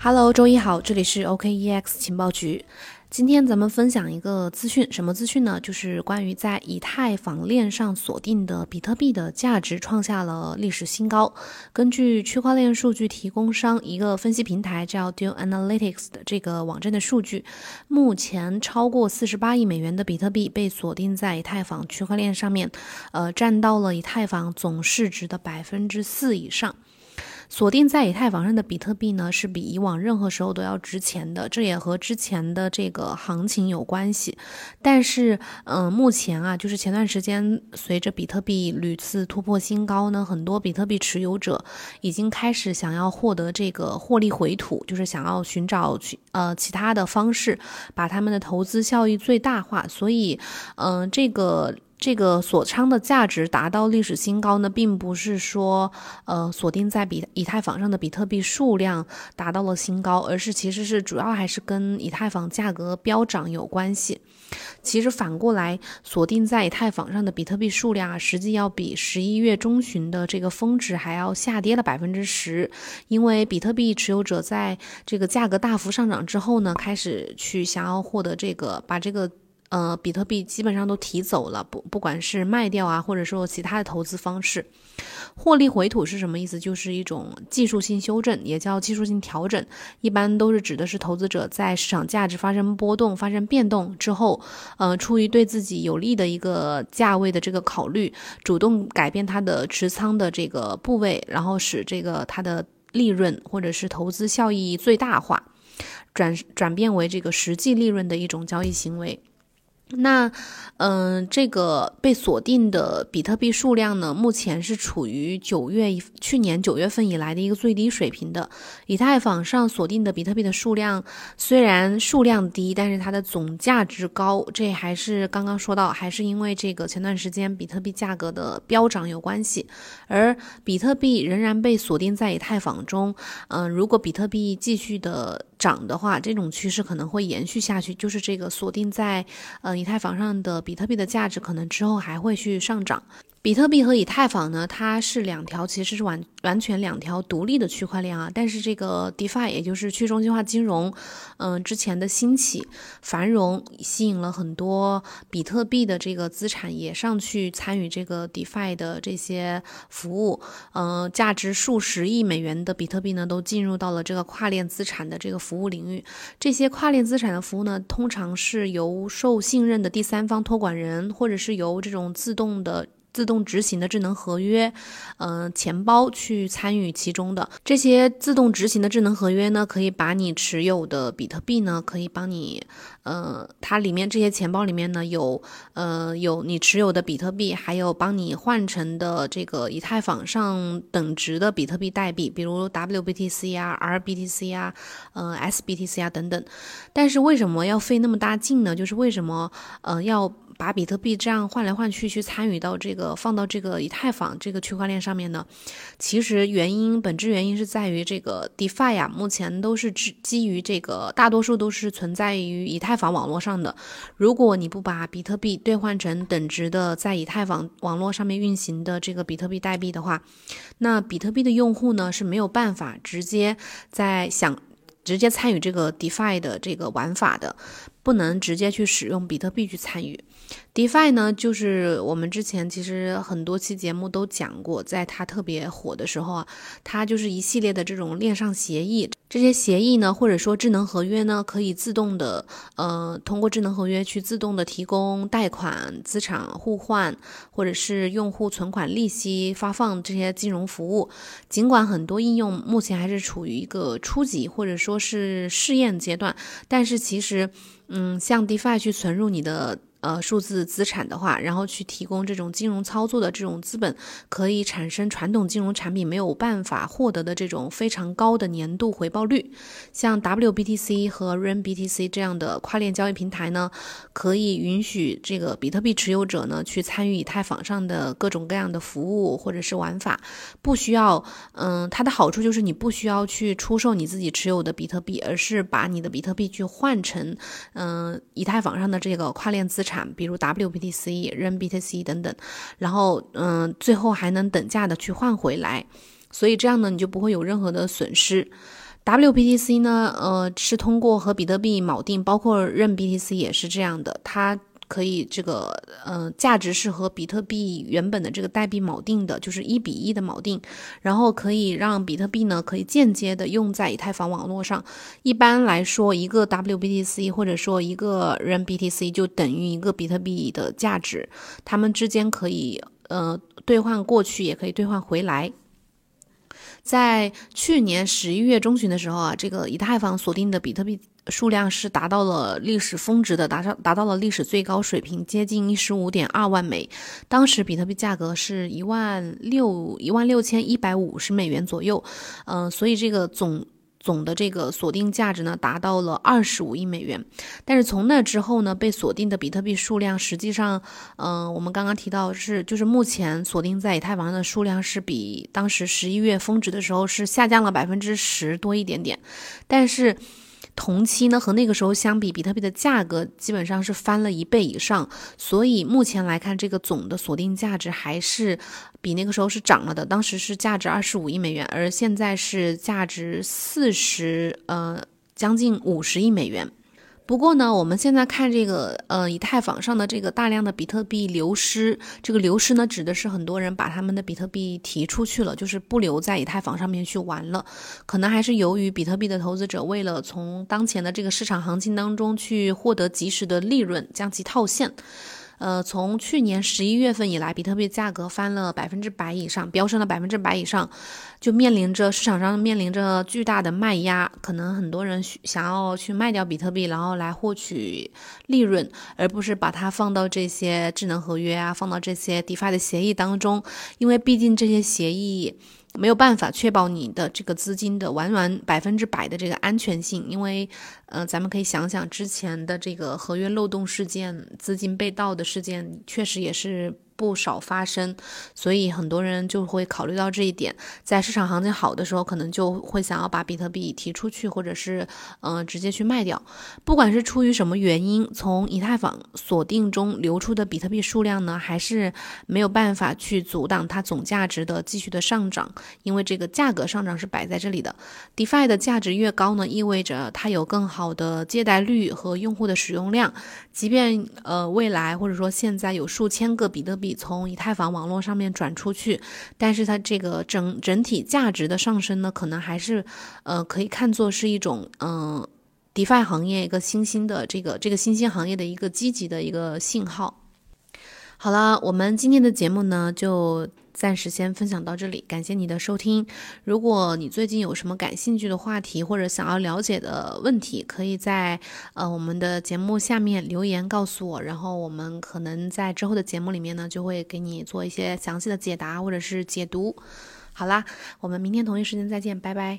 Hello，周一好，这里是 OKEX 情报局。今天咱们分享一个资讯，什么资讯呢？就是关于在以太坊链上锁定的比特币的价值创下了历史新高。根据区块链数据提供商一个分析平台叫 Dune Analytics 的这个网站的数据，目前超过四十八亿美元的比特币被锁定在以太坊区块链上面，呃，占到了以太坊总市值的百分之四以上。锁定在以太坊上的比特币呢，是比以往任何时候都要值钱的，这也和之前的这个行情有关系。但是，嗯，目前啊，就是前段时间随着比特币屡次突破新高呢，很多比特币持有者已经开始想要获得这个获利回吐，就是想要寻找去呃其他的方式，把他们的投资效益最大化。所以，嗯，这个。这个锁仓的价值达到历史新高呢，并不是说，呃，锁定在比以太坊上的比特币数量达到了新高，而是其实是主要还是跟以太坊价格飙涨有关系。其实反过来，锁定在以太坊上的比特币数量啊，实际要比十一月中旬的这个峰值还要下跌了百分之十，因为比特币持有者在这个价格大幅上涨之后呢，开始去想要获得这个把这个。呃，比特币基本上都提走了，不不管是卖掉啊，或者说其他的投资方式，获利回吐是什么意思？就是一种技术性修正，也叫技术性调整，一般都是指的是投资者在市场价值发生波动、发生变动之后，呃，出于对自己有利的一个价位的这个考虑，主动改变它的持仓的这个部位，然后使这个它的利润或者是投资效益最大化，转转变为这个实际利润的一种交易行为。那，嗯，这个被锁定的比特币数量呢，目前是处于九月去年九月份以来的一个最低水平的。以太坊上锁定的比特币的数量虽然数量低，但是它的总价值高。这还是刚刚说到，还是因为这个前段时间比特币价格的飙涨有关系。而比特币仍然被锁定在以太坊中，嗯，如果比特币继续的。涨的话，这种趋势可能会延续下去，就是这个锁定在呃以太坊上的比特币的价值，可能之后还会去上涨。比特币和以太坊呢，它是两条，其实是完完全两条独立的区块链啊。但是这个 DeFi，也就是去中心化金融，嗯，之前的兴起繁荣，吸引了很多比特币的这个资产也上去参与这个 DeFi 的这些服务。嗯，价值数十亿美元的比特币呢，都进入到了这个跨链资产的这个服务领域。这些跨链资产的服务呢，通常是由受信任的第三方托管人，或者是由这种自动的。自动执行的智能合约，嗯，钱包去参与其中的这些自动执行的智能合约呢，可以把你持有的比特币呢，可以帮你，呃，它里面这些钱包里面呢有，呃，有你持有的比特币，还有帮你换成的这个以太坊上等值的比特币代币，比如 WBTC 啊、RBTC 啊、呃 SBTC 啊等等。但是为什么要费那么大劲呢？就是为什么，呃，要。把比特币这样换来换去，去参与到这个放到这个以太坊这个区块链上面呢？其实原因本质原因是在于这个 DeFi 呀，目前都是基基于这个大多数都是存在于以太坊网络上的。如果你不把比特币兑换成等值的在以太坊网络上面运行的这个比特币代币的话，那比特币的用户呢是没有办法直接在想直接参与这个 DeFi 的这个玩法的，不能直接去使用比特币去参与。DeFi 呢，就是我们之前其实很多期节目都讲过，在它特别火的时候啊，它就是一系列的这种链上协议。这些协议呢，或者说智能合约呢，可以自动的，呃，通过智能合约去自动的提供贷款、资产互换，或者是用户存款利息发放这些金融服务。尽管很多应用目前还是处于一个初级或者说是试验阶段，但是其实，嗯，像 DeFi 去存入你的。呃，数字资产的话，然后去提供这种金融操作的这种资本，可以产生传统金融产品没有办法获得的这种非常高的年度回报率。像 WBTC 和 RenBTC 这样的跨链交易平台呢，可以允许这个比特币持有者呢去参与以太坊上的各种各样的服务或者是玩法，不需要，嗯，它的好处就是你不需要去出售你自己持有的比特币，而是把你的比特币去换成，嗯，以太坊上的这个跨链资。产，产比如 WBTC、RenBTC 等等，然后嗯，最后还能等价的去换回来，所以这样呢，你就不会有任何的损失。WBTC 呢，呃，是通过和比特币锚定，包括任 BTC 也是这样的，它。可以，这个呃，价值是和比特币原本的这个代币锚定的，就是一比一的锚定，然后可以让比特币呢可以间接的用在以太坊网络上。一般来说，一个 WBTC 或者说一个人 BTC 就等于一个比特币的价值，它们之间可以呃兑换过去，也可以兑换回来。在去年十一月中旬的时候啊，这个以太坊锁定的比特币。数量是达到了历史峰值的，达到达到了历史最高水平，接近一十五点二万枚。当时比特币价格是一万六一万六千一百五十美元左右，嗯，所以这个总总的这个锁定价值呢，达到了二十五亿美元。但是从那之后呢，被锁定的比特币数量实际上，嗯，我们刚刚提到是，就是目前锁定在以太坊的数量是比当时十一月峰值的时候是下降了百分之十多一点点，但是。同期呢和那个时候相比，比特币的价格基本上是翻了一倍以上，所以目前来看，这个总的锁定价值还是比那个时候是涨了的。当时是价值二十五亿美元，而现在是价值四十呃将近五十亿美元。不过呢，我们现在看这个，呃，以太坊上的这个大量的比特币流失，这个流失呢，指的是很多人把他们的比特币提出去了，就是不留在以太坊上面去玩了。可能还是由于比特币的投资者为了从当前的这个市场行情当中去获得及时的利润，将其套现。呃，从去年十一月份以来，比特币价格翻了百分之百以上，飙升了百分之百以上，就面临着市场上面临着巨大的卖压，可能很多人想要去卖掉比特币，然后来获取利润，而不是把它放到这些智能合约啊，放到这些 DeFi 的协议当中，因为毕竟这些协议。没有办法确保你的这个资金的完完百分之百的这个安全性，因为，呃，咱们可以想想之前的这个合约漏洞事件、资金被盗的事件，确实也是。不少发生，所以很多人就会考虑到这一点，在市场行情好的时候，可能就会想要把比特币提出去，或者是嗯直接去卖掉。不管是出于什么原因，从以太坊锁定中流出的比特币数量呢，还是没有办法去阻挡它总价值的继续的上涨，因为这个价格上涨是摆在这里的。DeFi 的价值越高呢，意味着它有更好的借贷率和用户的使用量，即便呃未来或者说现在有数千个比特币。从以太坊网络上面转出去，但是它这个整整体价值的上升呢，可能还是，呃，可以看作是一种，嗯，DeFi 行业一个新兴的这个这个新兴行业的一个积极的一个信号。好了，我们今天的节目呢就。暂时先分享到这里，感谢你的收听。如果你最近有什么感兴趣的话题或者想要了解的问题，可以在呃我们的节目下面留言告诉我，然后我们可能在之后的节目里面呢就会给你做一些详细的解答或者是解读。好啦，我们明天同一时间再见，拜拜。